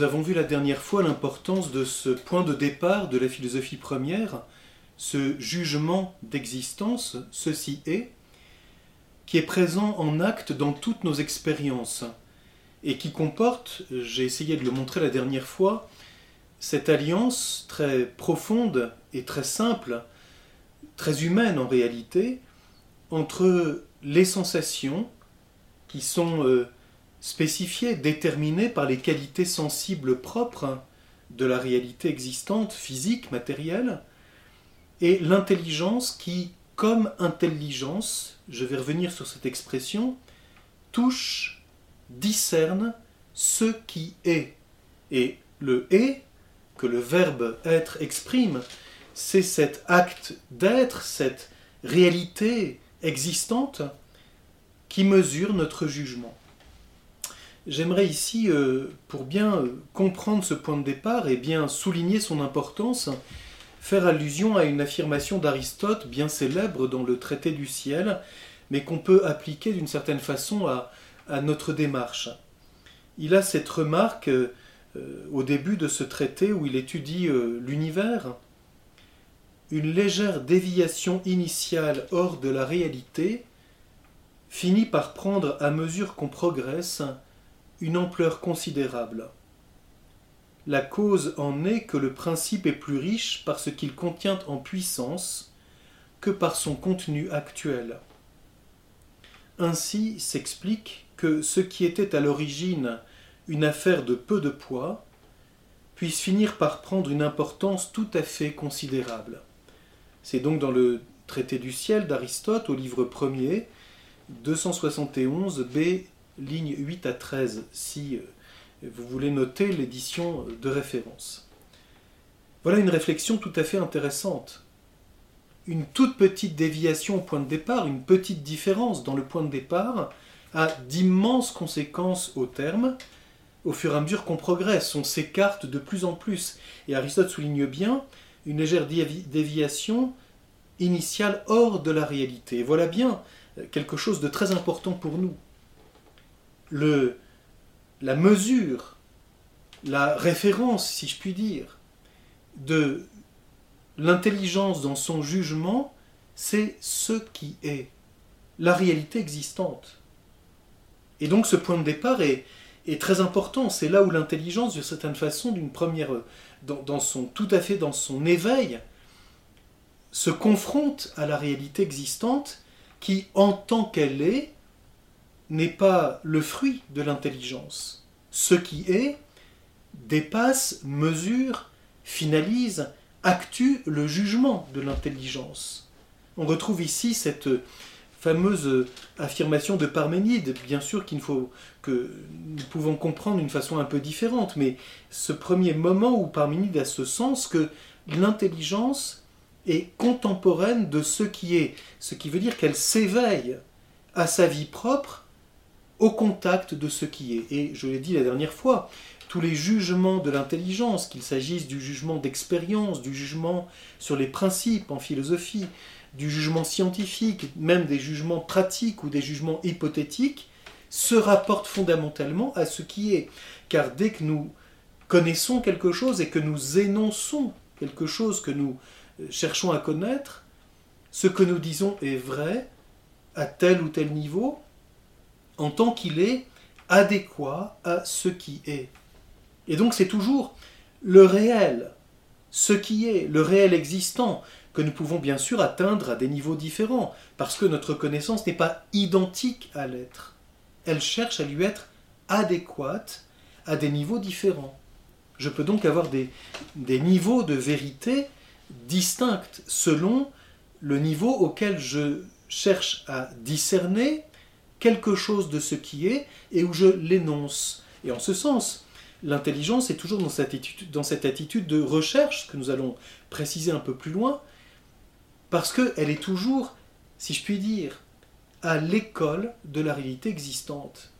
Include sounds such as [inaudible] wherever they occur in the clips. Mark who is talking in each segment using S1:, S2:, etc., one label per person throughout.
S1: Nous avons vu la dernière fois l'importance de ce point de départ de la philosophie première, ce jugement d'existence, ceci est, qui est présent en acte dans toutes nos expériences et qui comporte, j'ai essayé de le montrer la dernière fois, cette alliance très profonde et très simple, très humaine en réalité, entre les sensations qui sont euh, spécifiées, déterminées par les qualités sensibles propres de la réalité existante, physique, matérielle, et l'intelligence qui, comme intelligence, je vais revenir sur cette expression, touche, discerne ce qui est. Et le est, que le verbe être exprime, c'est cet acte d'être, cette réalité existante qui mesure notre jugement. J'aimerais ici, euh, pour bien euh, comprendre ce point de départ et bien souligner son importance, faire allusion à une affirmation d'Aristote bien célèbre dans le traité du ciel, mais qu'on peut appliquer d'une certaine façon à, notre démarche. Il a cette remarque euh, au début de ce traité où il étudie l'univers, une légère déviation initiale hors de la réalité finit par prendre à mesure qu'on progresse une ampleur considérable. La cause en est que le principe est plus riche parce qu'il contient en puissance que par son contenu actuel. Ainsi s'explique que ce qui était à l'origine une affaire de peu de poids puisse finir par prendre une importance tout à fait considérable. C'est donc dans le Traité du ciel d'Aristote, au livre 1er, 271 B, ligne 8 à 13, si euh, vous voulez noter l'édition de référence. Voilà une réflexion tout à fait intéressante. Une toute petite déviation au point de départ, une petite différence dans le point de départ, a d'immenses conséquences au terme. Au fur et à mesure qu'on progresse, on s'écarte de plus en plus. Et Aristote souligne bien une légère déviation initiale hors de la réalité. voilà bien euh, quelque chose de très important pour nous. Le, la mesure, la référence, si je puis dire, de l'intelligence dans son jugement, c'est ce qui est, la réalité existante. Et donc ce point de départ est, très important. C'est là où l'intelligence, d'une certaine façon, d'une première, dans, son, tout à fait dans son éveil, se confronte à la réalité existante qui, en tant qu'elle est, n'est pas le fruit de l'intelligence. Ce qui est dépasse, mesure, finalise, actue le jugement de l'intelligence. On retrouve ici cette fameuse affirmation de Parménide, bien sûr qu'il faut que nous pouvons comprendre d'une façon un peu différente, mais ce premier moment où Parménide a ce sens que l'intelligence est contemporaine de ce qui est, ce qui veut dire qu'elle s'éveille à sa vie propre au contact de ce qui est. Et je l'ai dit la dernière fois, tous les jugements de l'intelligence, qu'il s'agisse du jugement d'expérience, du jugement sur les principes en philosophie, du jugement scientifique, même des jugements pratiques ou des jugements hypothétiques, se rapportent fondamentalement à ce qui est. Car dès que nous connaissons quelque chose et que nous énonçons quelque chose que nous cherchons à connaître, ce que nous disons est vrai à tel ou tel niveau, en tant qu'il est adéquat à ce qui est. Et donc c'est toujours le réel, ce qui est, le réel existant, que nous pouvons bien sûr atteindre à des niveaux différents, parce que notre connaissance n'est pas identique à l'être. Elle cherche à lui être adéquate à des niveaux différents. Je peux donc avoir des, des niveaux de vérité distincte selon le niveau auquel je cherche à discerner quelque chose de ce qui est et où je l'énonce. Et en ce sens, l'intelligence est toujours dans cette, attitude, de recherche, que nous allons préciser un peu plus loin, parce qu'elle est toujours, si je puis dire, à l'école de la réalité existante.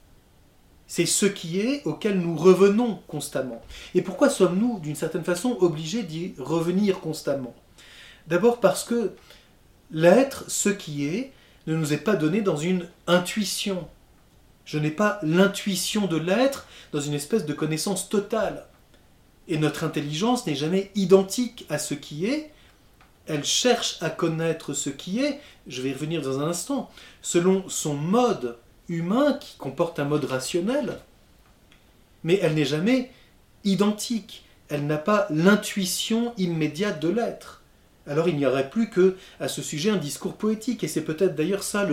S1: C'est ce qui est auquel nous revenons constamment. Et pourquoi sommes-nous, d'une certaine façon, obligés d'y revenir constamment? D'abord parce que l'être, ce qui est, ne nous est pas donné dans une intuition. Je n'ai pas l'intuition de l'être dans une espèce de connaissance totale. Et notre intelligence n'est jamais identique à ce qui est. Elle cherche à connaître ce qui est, je vais y revenir dans un instant, selon son mode humain qui comporte un mode rationnel. Mais elle n'est jamais identique. Elle n'a pas l'intuition immédiate de l'être alors il n'y aurait plus que à ce sujet un discours poétique. Et c'est peut-être d'ailleurs ça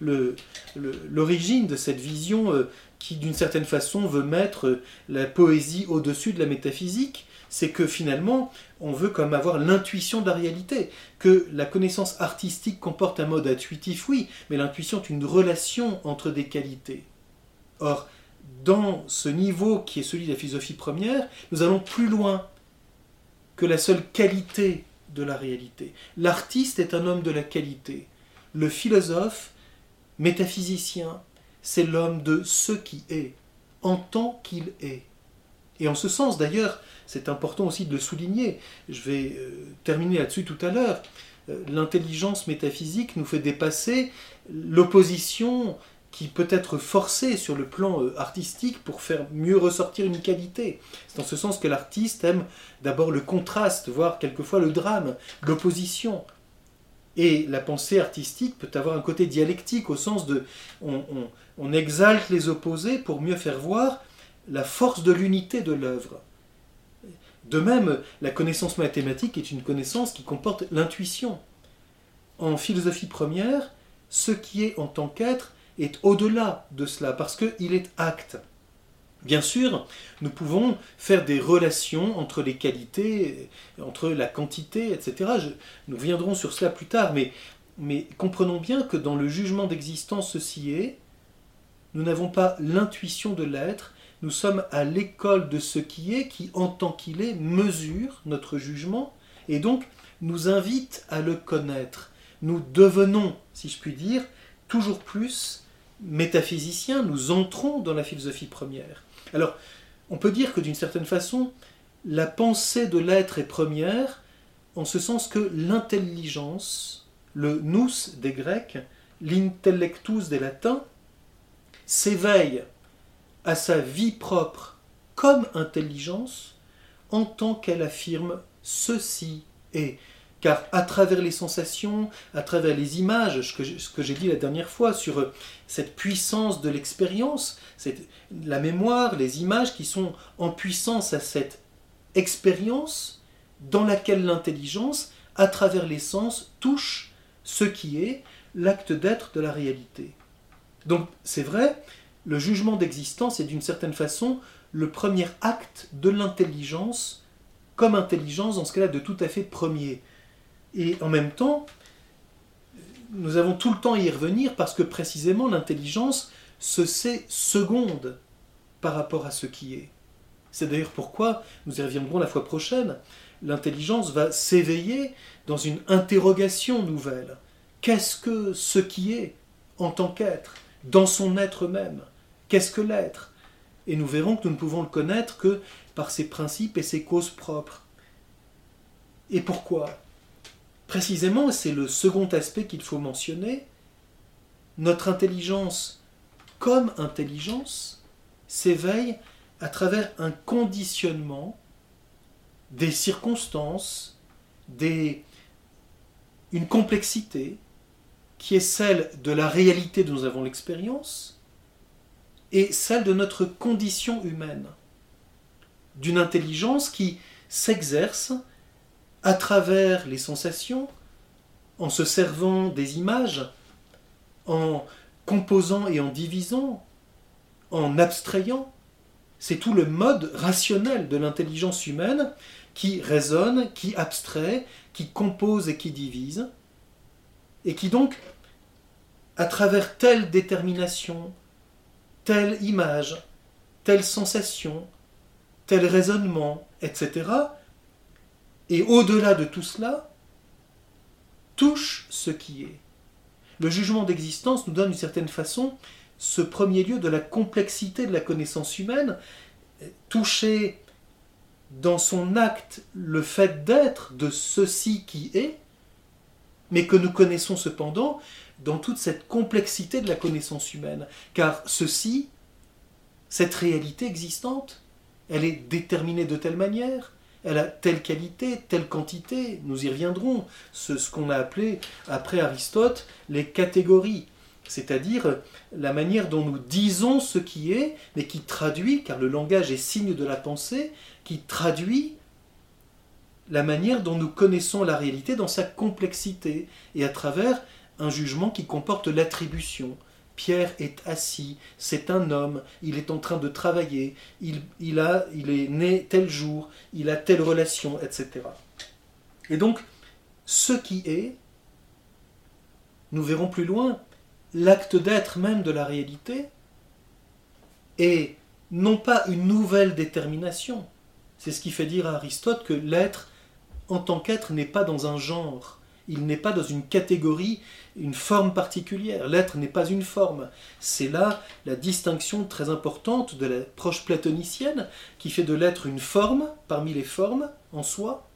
S1: l'origine de cette vision euh, qui, d'une certaine façon, veut mettre euh, la poésie au-dessus de la métaphysique. C'est que finalement, on veut comme avoir l'intuition de la réalité. Que la connaissance artistique comporte un mode intuitif, oui, mais l'intuition est une relation entre des qualités. Or, dans ce niveau qui est celui de la philosophie première, nous allons plus loin que la seule qualité de la réalité. L'artiste est un homme de la qualité. Le philosophe, métaphysicien, c'est l'homme de ce qui est, en tant qu'il est. Et en ce sens, d'ailleurs, c'est important aussi de le souligner, je vais euh, terminer là-dessus tout à l'heure, euh, l'intelligence métaphysique nous fait dépasser l'opposition qui peut être forcé sur le plan euh, artistique pour faire mieux ressortir une qualité. C'est dans ce sens que l'artiste aime d'abord le contraste, voire quelquefois le drame, l'opposition. Et la pensée artistique peut avoir un côté dialectique au sens de on, on exalte les opposés pour mieux faire voir la force de l'unité de l'œuvre. De même, la connaissance mathématique est une connaissance qui comporte l'intuition. En philosophie première, ce qui est en tant qu'être est au-delà de cela, parce qu'il est acte. Bien sûr, nous pouvons faire des relations entre les qualités, entre la quantité, etc. nous viendrons sur cela plus tard, mais, mais comprenons bien que dans le jugement d'existence ceci est, nous n'avons pas l'intuition de l'être, nous sommes à l'école de ce qui est, qui en tant qu'il est mesure notre jugement, et donc nous invite à le connaître. Nous devenons, si je puis dire, toujours plus métaphysiciens, nous entrons dans la philosophie première. Alors, on peut dire que d'une certaine façon, la pensée de l'être est première, en ce sens que l'intelligence, le nous des Grecs, l'intellectus des Latins, s'éveille à sa vie propre comme intelligence en tant qu'elle affirme ceci est car à travers les sensations, à travers les images, ce que j'ai dit la dernière fois sur euh, cette puissance de l'expérience, la mémoire, les images qui sont en puissance à cette expérience dans laquelle l'intelligence, à travers les sens, touche ce qui est l'acte d'être de la réalité. Donc c'est vrai, le jugement d'existence est d'une certaine façon le premier acte de l'intelligence comme intelligence dans ce cas-là de tout à fait premier. Et en même temps, nous avons tout le temps à y revenir parce que précisément l'intelligence se sait seconde par rapport à ce qui est. C'est d'ailleurs pourquoi, nous y reviendrons la fois prochaine, l'intelligence va s'éveiller dans une interrogation nouvelle. Qu'est-ce que ce qui est en tant qu'être, dans son être même? Qu'est-ce que l'être? Et nous verrons que nous ne pouvons le connaître que par ses principes et ses causes propres. Et pourquoi? Précisément, c'est le second aspect qu'il faut mentionner. Notre intelligence, comme intelligence, s'éveille à travers un conditionnement des circonstances, des, une complexité qui est celle de la réalité dont nous avons l'expérience et celle de notre condition humaine, d'une intelligence qui s'exerce à travers les sensations, en se servant des images, en composant et en divisant, en abstrayant. C'est tout le mode rationnel de l'intelligence humaine qui raisonne, qui abstrait, qui compose et qui divise, et qui donc, à travers telle détermination, telle image, telle sensation, tel raisonnement, etc., et au-delà de tout cela, touche ce qui est. Le jugement d'existence nous donne d'une certaine façon ce premier lieu de la complexité de la connaissance humaine, toucher dans son acte le fait d'être de ceci qui est, mais que nous connaissons cependant dans toute cette complexité de la connaissance humaine, car ceci, cette réalité existante, elle est déterminée de telle manière, elle a telle qualité, telle quantité, nous y reviendrons, ce, ce qu'on a appelé, après Aristote, les catégories, c'est-à-dire la manière dont nous disons ce qui est, mais qui traduit, car le langage est signe de la pensée, qui traduit la manière dont nous connaissons la réalité dans sa complexité, et à travers un jugement qui comporte l'attribution. Pierre est assis, c'est un homme, il est en train de travailler, il, a, il est né tel jour, il a telle relation, etc. Et donc, ce qui est, nous verrons plus loin, l'acte d'être même de la réalité, est non pas une nouvelle détermination, c'est ce qui fait dire à Aristote que l'être en tant qu'être n'est pas dans un genre, il n'est pas dans une catégorie, une forme particulière. L'être n'est pas une forme. C'est là la distinction très importante de l'approche platonicienne qui fait de l'être une forme parmi les formes en soi.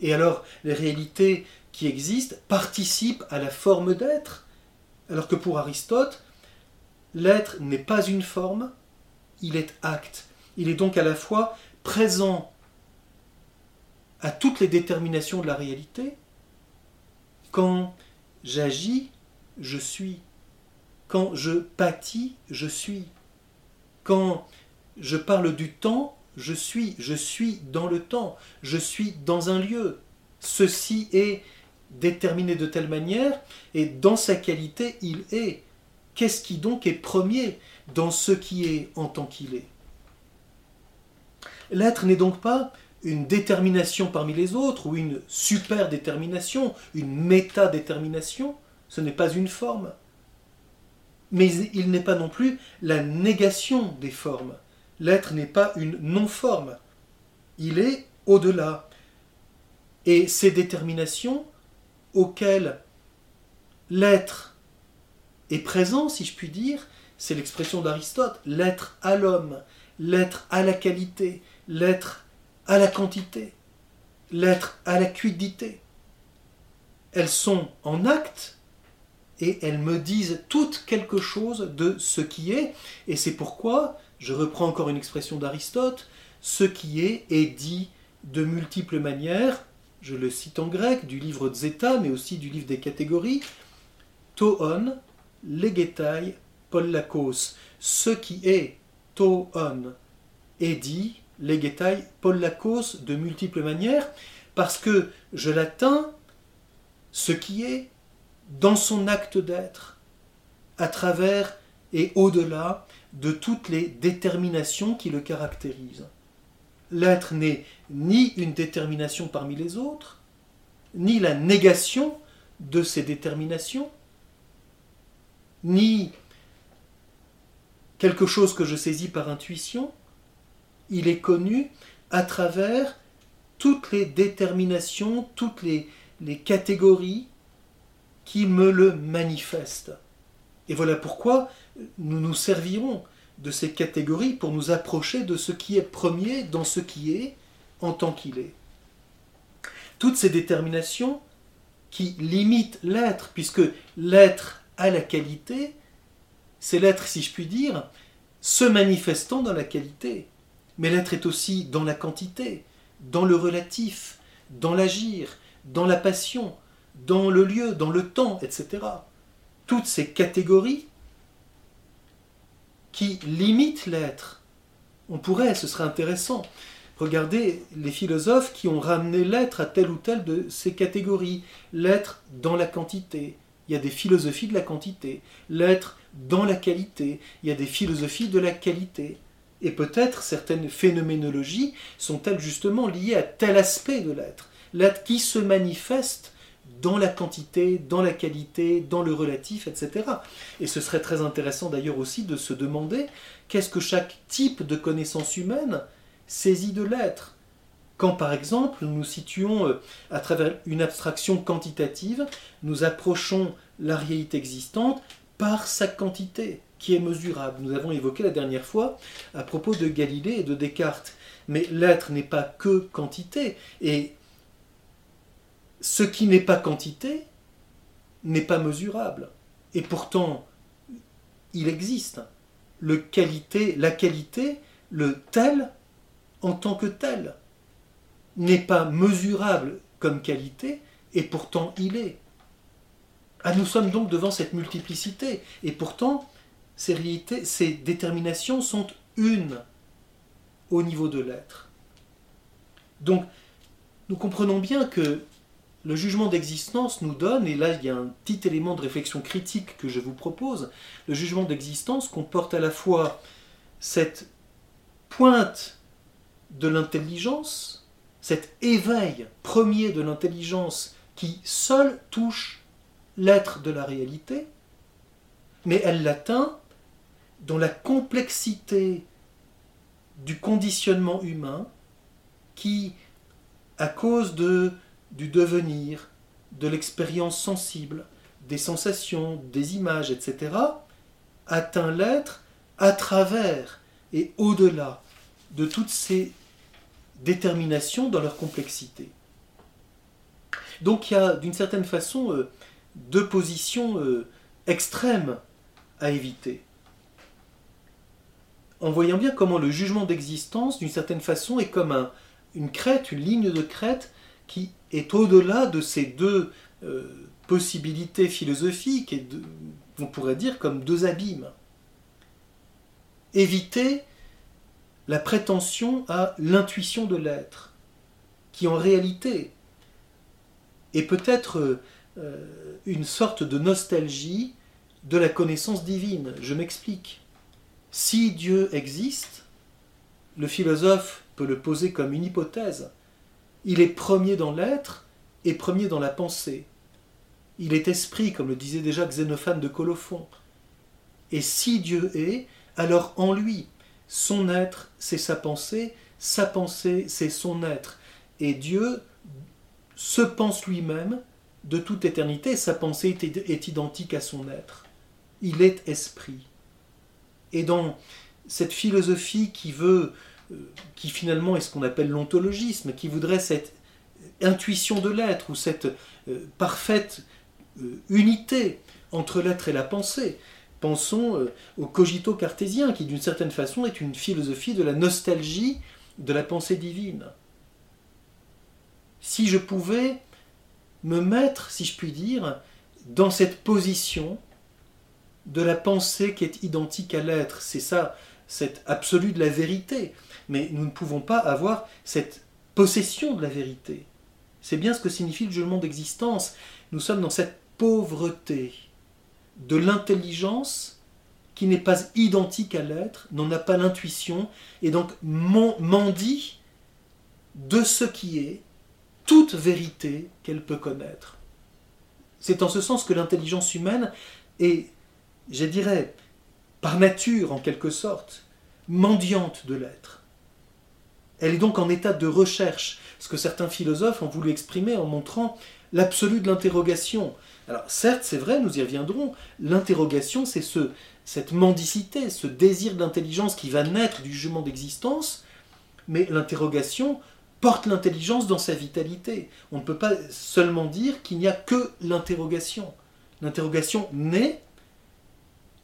S1: Et alors, les réalités qui existent participent à la forme d'être, alors que pour Aristote, l'être n'est pas une forme, il est acte. Il est donc à la fois présent à toutes les déterminations de la réalité, quand j'agis, je suis. Quand je pâtis, je suis. Quand je parle du temps, je suis. Je suis dans le temps. Je suis dans un lieu. Ceci est déterminé de telle manière et dans sa qualité, il est. Qu'est-ce qui donc est premier dans ce qui est en tant qu'il est? L'être n'est donc pas une détermination parmi les autres, ou une super détermination, une méta-détermination, ce n'est pas une forme. Mais il n'est pas non plus la négation des formes. L'être n'est pas une non-forme. Il est au-delà. Et ces déterminations auxquelles l'être est présent, si je puis dire, c'est l'expression d'Aristote, l'être à l'homme, l'être à la qualité, l'être à la quantité, l'être à la quiddité. Elles sont en acte et elles me disent toutes quelque chose de ce qui est, et c'est pourquoi, je reprends encore une expression d'Aristote, ce qui est est dit de multiples manières, je le cite en grec, du livre Zeta, mais aussi du livre des catégories, toon, legetai, pollakos, ce qui est toon est dit Legetai, Paul Lacoste de multiples manières, parce que je l'atteins, ce qui est, dans son acte d'être, à travers et au-delà de toutes les déterminations qui le caractérisent. L'être n'est ni une détermination parmi les autres, ni la négation de ces déterminations, ni quelque chose que je saisis par intuition, il est connu à travers toutes les déterminations, toutes les, catégories qui me le manifestent. Et voilà pourquoi nous nous servirons de ces catégories pour nous approcher de ce qui est premier dans ce qui est en tant qu'il est. Toutes ces déterminations qui limitent l'être, puisque l'être a la qualité, c'est l'être, si je puis dire, se manifestant dans la qualité. Mais l'être est aussi dans la quantité, dans le relatif, dans l'agir, dans la passion, dans le lieu, dans le temps, etc. Toutes ces catégories qui limitent l'être. On pourrait, ce serait intéressant, regarder les philosophes qui ont ramené l'être à telle ou telle de ces catégories. L'être dans la quantité. Il y a des philosophies de la quantité. L'être dans la qualité. Il y a des philosophies de la qualité. Et peut-être certaines phénoménologies sont-elles justement liées à tel aspect de l'être, l'être qui se manifeste dans la quantité, dans la qualité, dans le relatif, etc. Et ce serait très intéressant d'ailleurs aussi de se demander qu'est-ce que chaque type de connaissance humaine saisit de l'être. Quand par exemple nous nous situons euh, à travers une abstraction quantitative, nous approchons la réalité existante par sa quantité qui est mesurable. Nous avons évoqué la dernière fois à propos de Galilée et de Descartes. Mais l'être n'est pas que quantité. Et ce qui n'est pas quantité n'est pas mesurable. Et pourtant, il existe. Le qualité, la qualité, le tel en tant que tel, n'est pas mesurable comme qualité, et pourtant il est. Ah, nous sommes donc devant cette multiplicité, et pourtant ces ces déterminations sont une au niveau de l'être. Donc, nous comprenons bien que le jugement d'existence nous donne, et là il y a un petit élément de réflexion critique que je vous propose, le jugement d'existence comporte à la fois cette pointe de l'intelligence, cet éveil premier de l'intelligence qui seul touche l'être de la réalité, mais elle l'atteint dans la complexité du conditionnement humain qui, à cause du devenir, de l'expérience sensible, des sensations, des images, etc., atteint l'être à travers et au-delà de toutes ces déterminations dans leur complexité. Donc il y a d'une certaine façon euh, deux positions euh, extrêmes à éviter. En voyant bien comment le jugement d'existence, d'une certaine façon, est comme une crête, une ligne de crête qui est au-delà de ces deux euh, possibilités philosophiques, et on pourrait dire comme deux abîmes. Éviter la prétention à l'intuition de l'être, qui en réalité est peut-être euh, une sorte de nostalgie de la connaissance divine. Je m'explique. Si Dieu existe, le philosophe peut le poser comme une hypothèse. Il est premier dans l'être et premier dans la pensée. Il est esprit, comme le disait déjà Xénophane de Colophon. Et si Dieu est, alors en lui, son être, c'est sa pensée, sa pensée, c'est son être. Et Dieu se pense lui-même de toute éternité, sa pensée est, identique à son être. Il est esprit. Et dans cette philosophie qui veut, euh, qui finalement est ce qu'on appelle l'ontologisme, qui voudrait cette intuition de l'être ou cette euh, parfaite euh, unité entre l'être et la pensée, Pensons au cogito cartésien, qui d'une certaine façon est une philosophie de la nostalgie de la pensée divine. Si je pouvais me mettre, si je puis dire, dans cette position de la pensée qui est identique à l'être, c'est ça, cette absolu de la vérité. Mais nous ne pouvons pas avoir cette possession de la vérité. C'est bien ce que signifie le jugement d'existence. Nous sommes dans cette pauvreté de l'intelligence qui n'est pas identique à l'être, n'en a pas l'intuition, et donc mendie de ce qui est toute vérité qu'elle peut connaître. C'est en ce sens que l'intelligence humaine est, je dirais, par nature en quelque sorte, mendiante de l'être. Elle est donc en état de recherche, ce que certains philosophes ont voulu exprimer en montrant l'absolu de l'interrogation. Alors certes, c'est vrai, nous y reviendrons, l'interrogation, c'est ce, cette mendicité, ce désir d'intelligence qui va naître du jugement d'existence, mais l'interrogation porte l'intelligence dans sa vitalité. On ne peut pas seulement dire qu'il n'y a que l'interrogation. L'interrogation naît,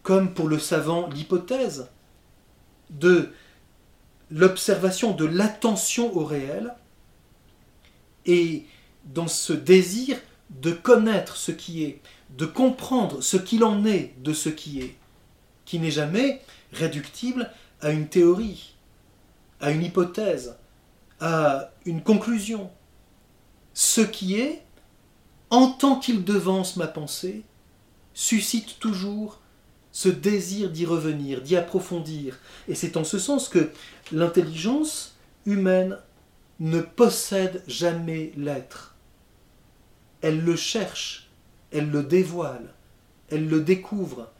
S1: comme pour le savant l'hypothèse, de l'observation, de l'attention au réel, et dans ce désir de connaître ce qui est, de comprendre ce qu'il en est de ce qui est, qui n'est jamais réductible à une théorie, à une hypothèse, à une conclusion. Ce qui est, en tant qu'il devance ma pensée, suscite toujours ce désir d'y revenir, d'y approfondir. Et c'est en ce sens que l'intelligence humaine ne possède jamais l'être elle le cherche, elle le dévoile, elle le découvre,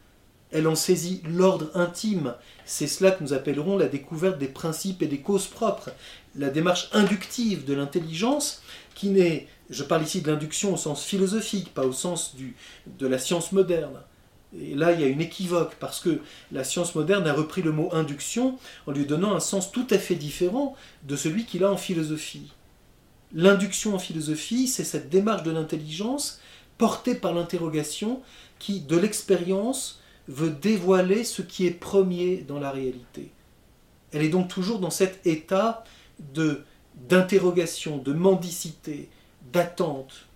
S1: elle en saisit l'ordre intime. C'est cela que nous appellerons la découverte des principes et des causes propres, la démarche inductive de l'intelligence qui n'est, je parle ici de l'induction au sens philosophique, pas au sens de la science moderne. Et là, il y a une équivoque, parce que la science moderne a repris le mot induction en lui donnant un sens tout à fait différent de celui qu'il a en philosophie. L'induction en philosophie, c'est cette démarche de l'intelligence portée par l'interrogation qui, de l'expérience, veut dévoiler ce qui est premier dans la réalité. Elle est donc toujours dans cet état de d'interrogation, de mendicité, d'attente.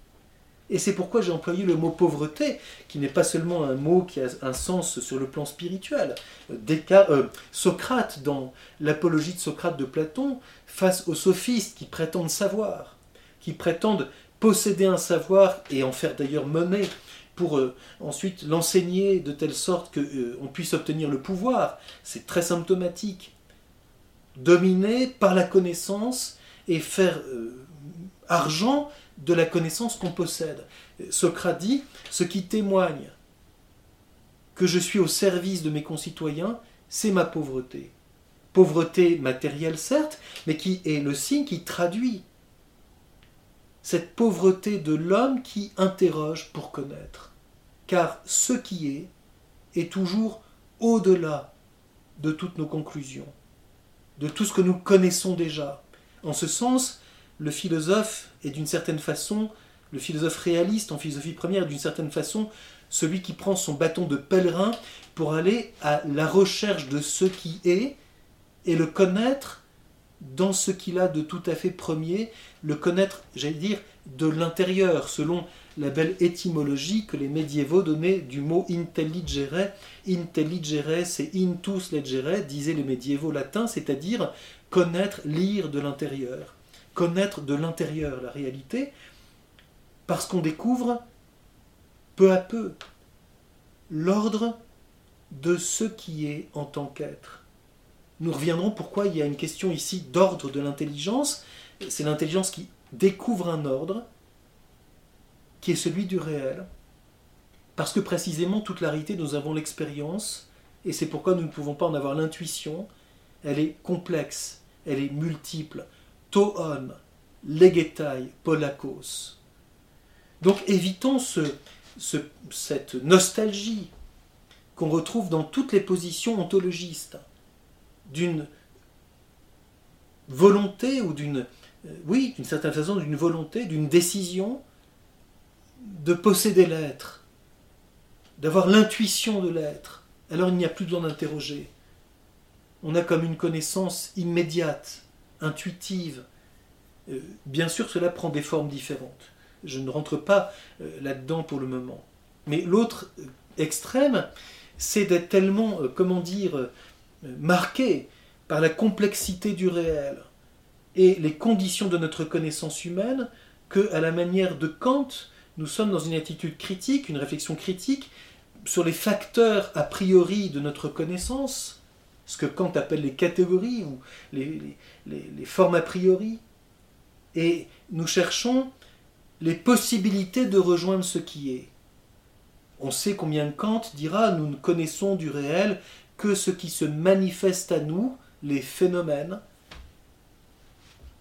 S1: Et c'est pourquoi j'ai employé le mot pauvreté, qui n'est pas seulement un mot qui a un sens sur le plan spirituel. Euh, Socrate, dans l'apologie de Socrate de Platon, face aux sophistes qui prétendent savoir, qui prétendent posséder un savoir et en faire d'ailleurs monnaie pour euh, ensuite l'enseigner de telle sorte qu'on euh, puisse obtenir le pouvoir, c'est très symptomatique. Dominer par la connaissance et faire argent de la connaissance qu'on possède. Socrate dit, ce qui témoigne que je suis au service de mes concitoyens, c'est ma pauvreté. Pauvreté matérielle certes, mais qui est le signe qui traduit cette pauvreté de l'homme qui interroge pour connaître. Car ce qui est est toujours au-delà de toutes nos conclusions, de tout ce que nous connaissons déjà. En ce sens, le philosophe est d'une certaine façon, le philosophe réaliste en philosophie première d'une certaine façon celui qui prend son bâton de pèlerin pour aller à la recherche de ce qui est et le connaître dans ce qu'il a de tout à fait premier, le connaître, j'allais dire, de l'intérieur, selon la belle étymologie que les médiévaux donnaient du mot intelligere. Intelligere, c'est intus legere, disaient les médiévaux latins, c'est-à-dire connaître, lire de l'intérieur. Connaître de l'intérieur la réalité, parce qu'on découvre peu à peu l'ordre de ce qui est en tant qu'être. Nous reviendrons pourquoi il y a une question ici d'ordre de l'intelligence. C'est l'intelligence qui découvre un ordre qui est celui du réel. Parce que précisément, toute la réalité, nous avons l'expérience, et c'est pourquoi nous ne pouvons pas en avoir l'intuition. Elle est complexe, elle est multiple. Toon, legetai, polakos. Donc évitons ce, cette nostalgie qu'on retrouve dans toutes les positions ontologistes d'une volonté ou d'une, euh, oui, d'une certaine façon, d'une volonté, d'une décision de posséder l'être, d'avoir l'intuition de l'être. Alors il n'y a plus besoin d'interroger. On a comme une connaissance immédiate, intuitive. Euh, bien sûr, cela prend des formes différentes. Je ne rentre pas euh, là-dedans pour le moment. Mais l'autre extrême, c'est d'être tellement, comment dire, marqué par la complexité du réel et les conditions de notre connaissance humaine que, à la manière de Kant, nous sommes dans une attitude critique, une réflexion critique sur les facteurs a priori de notre connaissance, ce que Kant appelle les catégories ou les, formes a priori, et nous cherchons les possibilités de rejoindre ce qui est. On sait combien Kant dira nous ne connaissons du réel que ce qui se manifeste à nous, les phénomènes.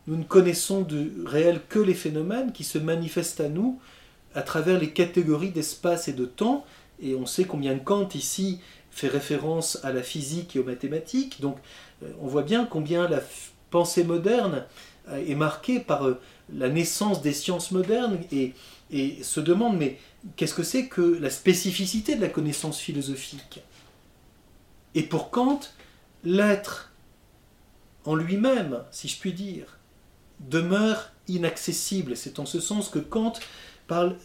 S1: Nous ne connaissons du réel que les phénomènes qui se manifestent à nous à travers les catégories d'espace et de temps. Et on sait combien Kant ici fait référence à la physique et aux mathématiques. Donc euh, on voit bien combien la pensée moderne euh, est marquée par euh, la naissance des sciences modernes et, se demande mais qu'est-ce que c'est que la spécificité de la connaissance philosophique? Et pour Kant, l'être en lui-même, si je puis dire, demeure inaccessible. C'est en ce sens que Kant parle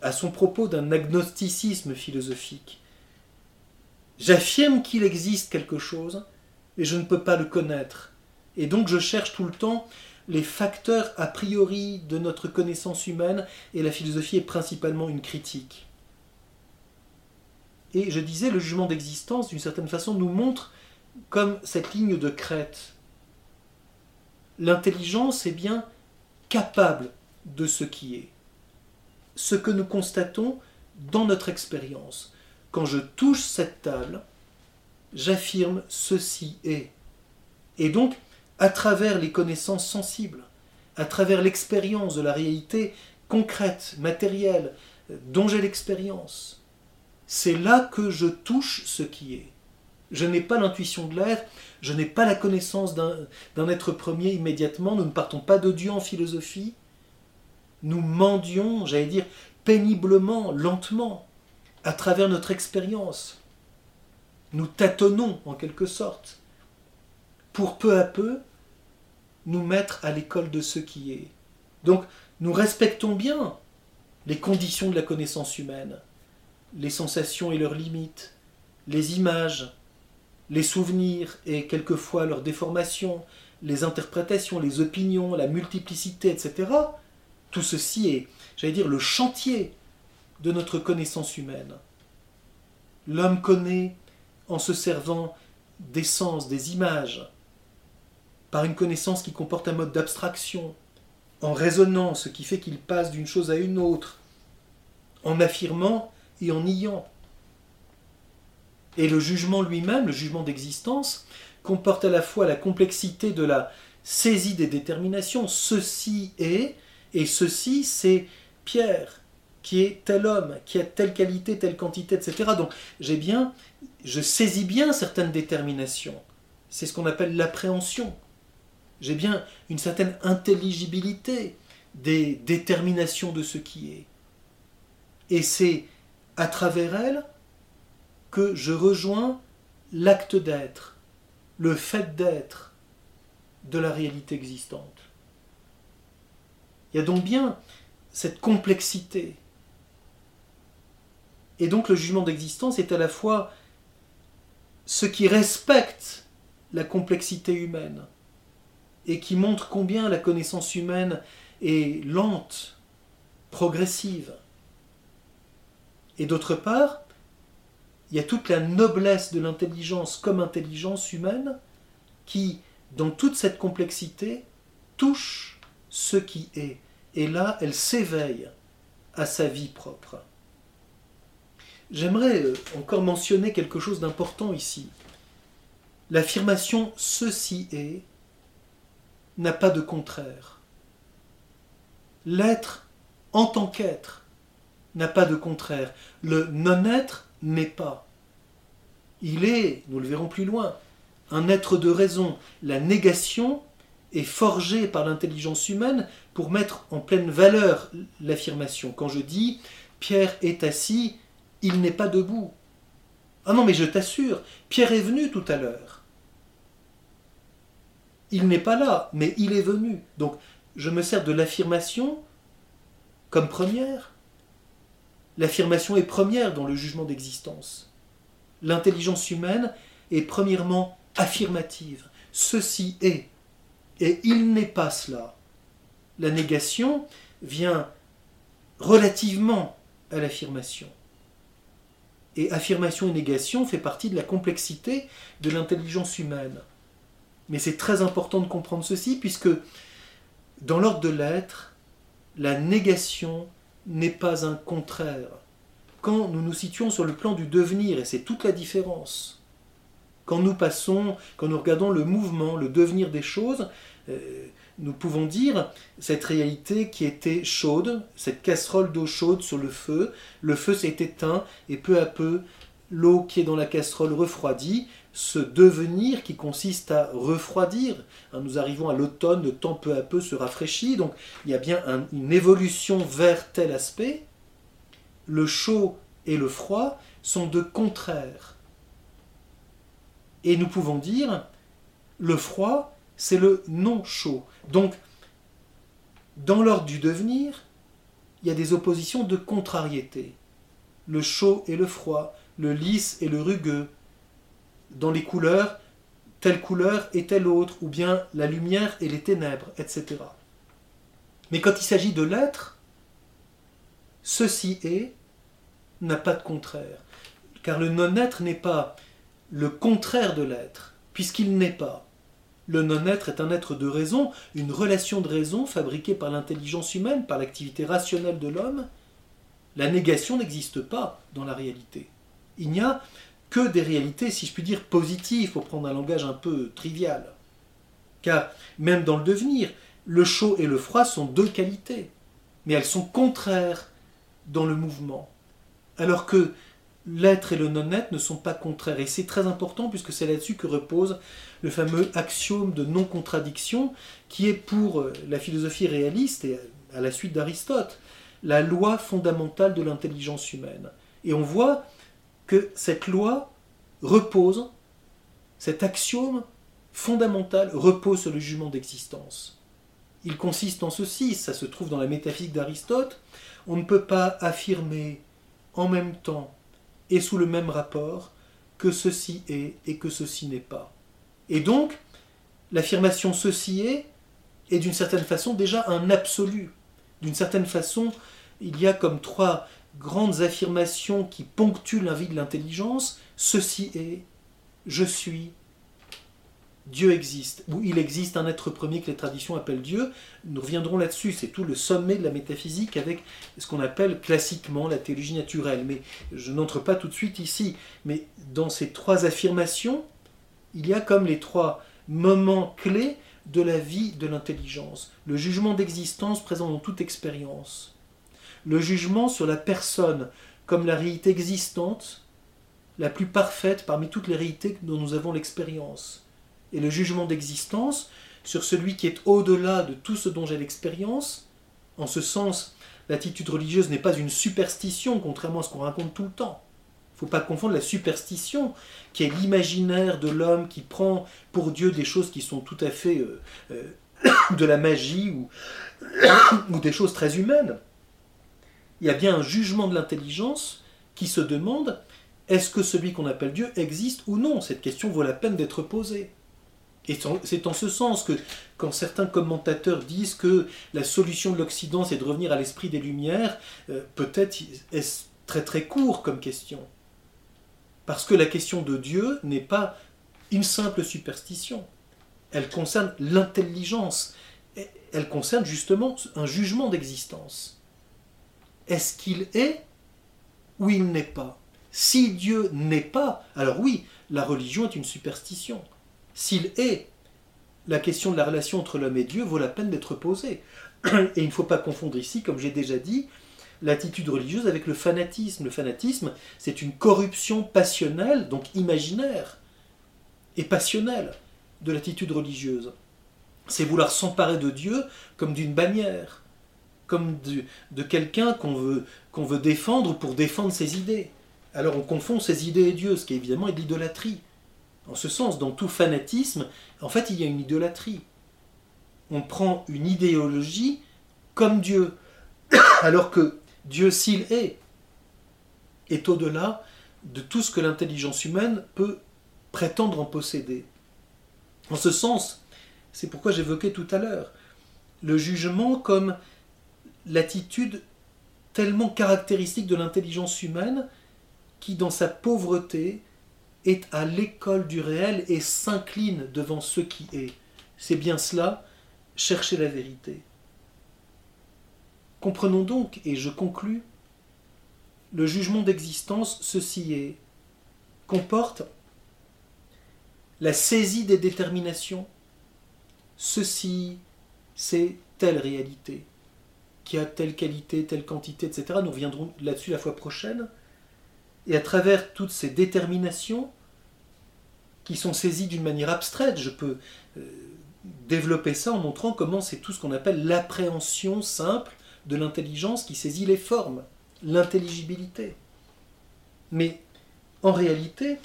S1: à son propos d'un agnosticisme philosophique. J'affirme qu'il existe quelque chose, mais je ne peux pas le connaître. Et donc je cherche tout le temps les facteurs a priori de notre connaissance humaine, et la philosophie est principalement une critique. Et je disais, le jugement d'existence, d'une certaine façon, nous montre comme cette ligne de crête. L'intelligence est bien capable de ce qui est. Ce que nous constatons dans notre expérience. Quand je touche cette table, j'affirme ceci est. Et donc, à travers les connaissances sensibles, à travers l'expérience de la réalité concrète, matérielle, dont j'ai l'expérience, c'est là que je touche ce qui est. Je n'ai pas l'intuition de l'être, je n'ai pas la connaissance d'un être premier immédiatement, nous ne partons pas de Dieu en philosophie, nous mendions, j'allais dire, péniblement, lentement, à travers notre expérience. Nous tâtonnons en quelque sorte, pour peu à peu nous mettre à l'école de ce qui est. Donc nous respectons bien les conditions de la connaissance humaine, les sensations et leurs limites, les images, les souvenirs et quelquefois leurs déformations, les interprétations, les opinions, la multiplicité, etc. Tout ceci est, j'allais dire, le chantier de notre connaissance humaine. L'homme connaît en se servant des sens, des images, par une connaissance qui comporte un mode d'abstraction, en raisonnant, ce qui fait qu'il passe d'une chose à une autre, en affirmant et en niant. Et le jugement lui-même, le jugement d'existence, comporte à la fois la complexité de la saisie des déterminations. Ceci est, et ceci c'est Pierre, qui est tel homme, qui a telle qualité, telle quantité, etc. Donc j'ai bien, je saisis bien certaines déterminations. C'est ce qu'on appelle l'appréhension. J'ai bien une certaine intelligibilité des déterminations de ce qui est. Et c'est à travers elle que je rejoins l'acte d'être, le fait d'être de la réalité existante. Il y a donc bien cette complexité. Et donc le jugement d'existence est à la fois ce qui respecte la complexité humaine et qui montre combien la connaissance humaine est lente, progressive. Et d'autre part, il y a toute la noblesse de l'intelligence comme intelligence humaine qui, dans toute cette complexité, touche ce qui est. Et là, elle s'éveille à sa vie propre. J'aimerais euh, encore mentionner quelque chose d'important ici. L'affirmation ceci est n'a pas de contraire. L'être en tant qu'être n'a pas de contraire. Le non-être n'est pas. Il est, nous le verrons plus loin, un être de raison. La négation est forgée par l'intelligence humaine pour mettre en pleine valeur l'affirmation. Quand je dis Pierre est assis, il n'est pas debout. Ah non, mais je t'assure, Pierre est venu tout à l'heure. Il n'est pas là, mais il est venu. Donc, je me sers de l'affirmation comme première. L'affirmation est première dans le jugement d'existence. L'intelligence humaine est premièrement affirmative. Ceci est. Et il n'est pas cela. La négation vient relativement à l'affirmation. Et affirmation et négation fait partie de la complexité de l'intelligence humaine. Mais c'est très important de comprendre ceci, puisque dans l'ordre de l'être, la négation n'est pas un contraire. Quand nous nous situons sur le plan du devenir, et c'est toute la différence, quand nous passons, quand nous regardons le mouvement, le devenir des choses, euh, nous pouvons dire cette réalité qui était chaude, cette casserole d'eau chaude sur le feu, le feu s'est éteint et peu à peu l'eau qui est dans la casserole refroidit, ce devenir qui consiste à refroidir. Hein, nous arrivons à l'automne, le temps peu à peu se rafraîchit, donc il y a bien une évolution vers tel aspect. Le chaud et le froid sont de contraires. Et nous pouvons dire, le froid, c'est le non chaud. Donc, dans l'ordre du devenir, il y a des oppositions de contrariété. Le chaud et le froid, le lisse et le rugueux, dans les couleurs, telle couleur et telle autre, ou bien la lumière et les ténèbres, etc. Mais quand il s'agit de l'être, ceci est n'a pas de contraire. Car le non-être n'est pas le contraire de l'être, puisqu'il n'est pas. Le non-être est un être de raison, une relation de raison fabriquée par l'intelligence humaine, par l'activité rationnelle de l'homme. La négation n'existe pas dans la réalité. Il n'y a que des réalités, si je puis dire, positives, pour prendre un langage un peu trivial. Car même dans le devenir, le chaud et le froid sont deux qualités, mais elles sont contraires dans le mouvement. Alors que l'être et le non-être ne sont pas contraires. Et c'est très important puisque c'est là-dessus que repose le fameux axiome de non-contradiction qui est pour euh, la philosophie réaliste et à la suite d'Aristote la loi fondamentale de l'intelligence humaine. Et on voit que cette loi repose, cet axiome fondamental repose sur le jugement d'existence. Il consiste en ceci, ça se trouve dans la métaphysique d'Aristote, on ne peut pas affirmer en même temps et sous le même rapport que ceci est et que ceci n'est pas. Et donc, l'affirmation ceci est est d'une certaine façon déjà un absolu. D'une certaine façon, il y a comme trois grandes affirmations qui ponctuent la vie de l'intelligence. Ceci est, je suis, Dieu existe, ou il existe un être premier que les traditions appellent Dieu. Nous reviendrons là-dessus, c'est tout le sommet de la métaphysique avec ce qu'on appelle classiquement la théologie naturelle. Mais je n'entre pas tout de suite ici. Mais dans ces trois affirmations, il y a comme les trois moments clés de la vie de l'intelligence. Le jugement d'existence présent dans toute expérience. Le jugement sur la personne comme la réalité existante, la plus parfaite parmi toutes les réalités dont nous avons l'expérience. Et le jugement d'existence sur celui qui est au-delà de tout ce dont j'ai l'expérience. En ce sens, l'attitude religieuse n'est pas une superstition, contrairement à ce qu'on raconte tout le temps. Faut pas confondre la superstition, qui est l'imaginaire de l'homme qui prend pour Dieu des choses qui sont tout à fait euh, euh, [coughs] de la magie ou, [coughs] ou des choses très humaines. Il y a bien un jugement de l'intelligence qui se demande est-ce que celui qu'on appelle Dieu existe ou non? Cette question vaut la peine d'être posée. Et c'est en ce sens que quand certains commentateurs disent que la solution de l'Occident c'est de revenir à l'esprit des Lumières, euh, peut-être est-ce très très court comme question. Parce que la question de Dieu n'est pas une simple superstition. Elle concerne l'intelligence. Elle concerne justement un jugement d'existence. Est-ce qu'il est ou il n'est pas? Si Dieu n'est pas, alors oui, la religion est une superstition. S'il est, la question de la relation entre l'homme et Dieu vaut la peine d'être posée. [clears throat] Et il ne faut pas confondre ici, comme j'ai déjà dit, l'attitude religieuse avec le fanatisme. Le fanatisme, c'est une corruption passionnelle, donc imaginaire et passionnelle de l'attitude religieuse. C'est vouloir s'emparer de Dieu comme d'une bannière, comme de, quelqu'un qu'on veut, qu'on veut défendre pour défendre ses idées. Alors on confond ses idées et Dieu, ce qui évidemment est de l'idolâtrie. En ce sens, dans tout fanatisme, en fait, il y a une idolâtrie. On prend une idéologie comme Dieu, [coughs] alors que Dieu s'il est, est au-delà de tout ce que l'intelligence humaine peut prétendre en posséder. En ce sens, c'est pourquoi j'évoquais tout à l'heure le jugement comme l'attitude tellement caractéristique de l'intelligence humaine qui, dans sa pauvreté, est à l'école du réel et s'incline devant ce qui est. C'est bien cela, chercher la vérité. Comprenons donc, et je conclus, le jugement d'existence, ceci est, comporte la saisie des déterminations. Ceci, c'est telle réalité, qui a telle qualité, telle quantité, etc. Nous reviendrons là-dessus la fois prochaine. Et à travers toutes ces déterminations, qui sont saisies d'une manière abstraite, je peux euh, développer ça en montrant comment c'est tout ce qu'on appelle l'appréhension simple de l'intelligence qui saisit les formes, l'intelligibilité. Mais en réalité,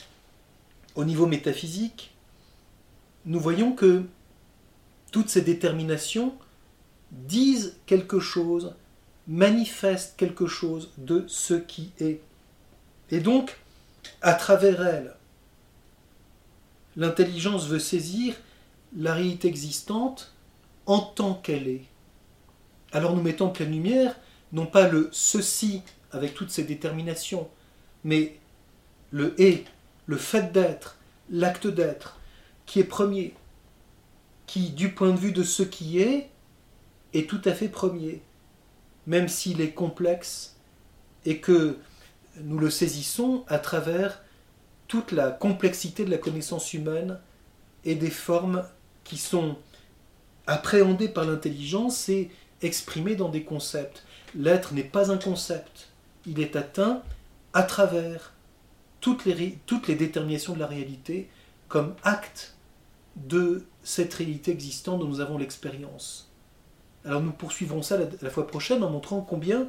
S1: au niveau métaphysique, nous voyons que toutes ces déterminations disent quelque chose, manifestent quelque chose de ce qui est. Et donc, à travers elles, l'intelligence veut saisir la réalité existante en tant qu'elle est alors nous mettons en pleine lumière non pas le ceci avec toutes ses déterminations, mais le et, le fait d'être, l'acte d'être, qui est premier, qui, du point de vue de ce qui est, est tout à fait premier, même s'il est complexe et que nous le saisissons à travers toute la complexité de la connaissance humaine et des formes qui sont appréhendées par l'intelligence et exprimé dans des concepts. L'être n'est pas un concept, il est atteint à travers toutes les, déterminations de la réalité comme acte de cette réalité existante dont nous avons l'expérience. Alors nous poursuivrons ça la, fois prochaine en montrant combien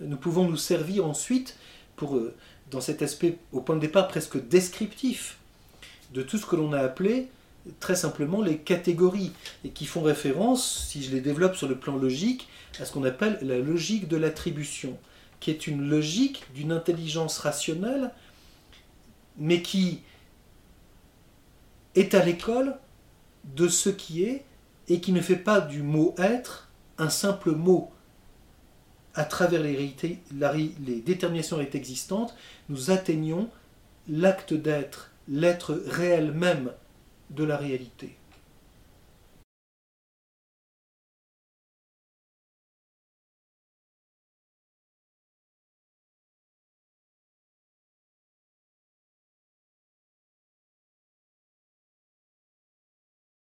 S1: nous pouvons nous servir ensuite pour, euh, dans cet aspect au point de départ presque descriptif de tout ce que l'on a appelé très simplement les catégories qui font référence, si je les développe sur le plan logique, à ce qu'on appelle la logique de l'attribution, qui est une logique d'une intelligence rationnelle, mais qui est à l'école de ce qui est et qui ne fait pas du mot être un simple mot. À travers les, les déterminations existantes, nous atteignons l'acte d'être, l'être réel même de la réalité.